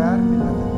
प्यार मिला था।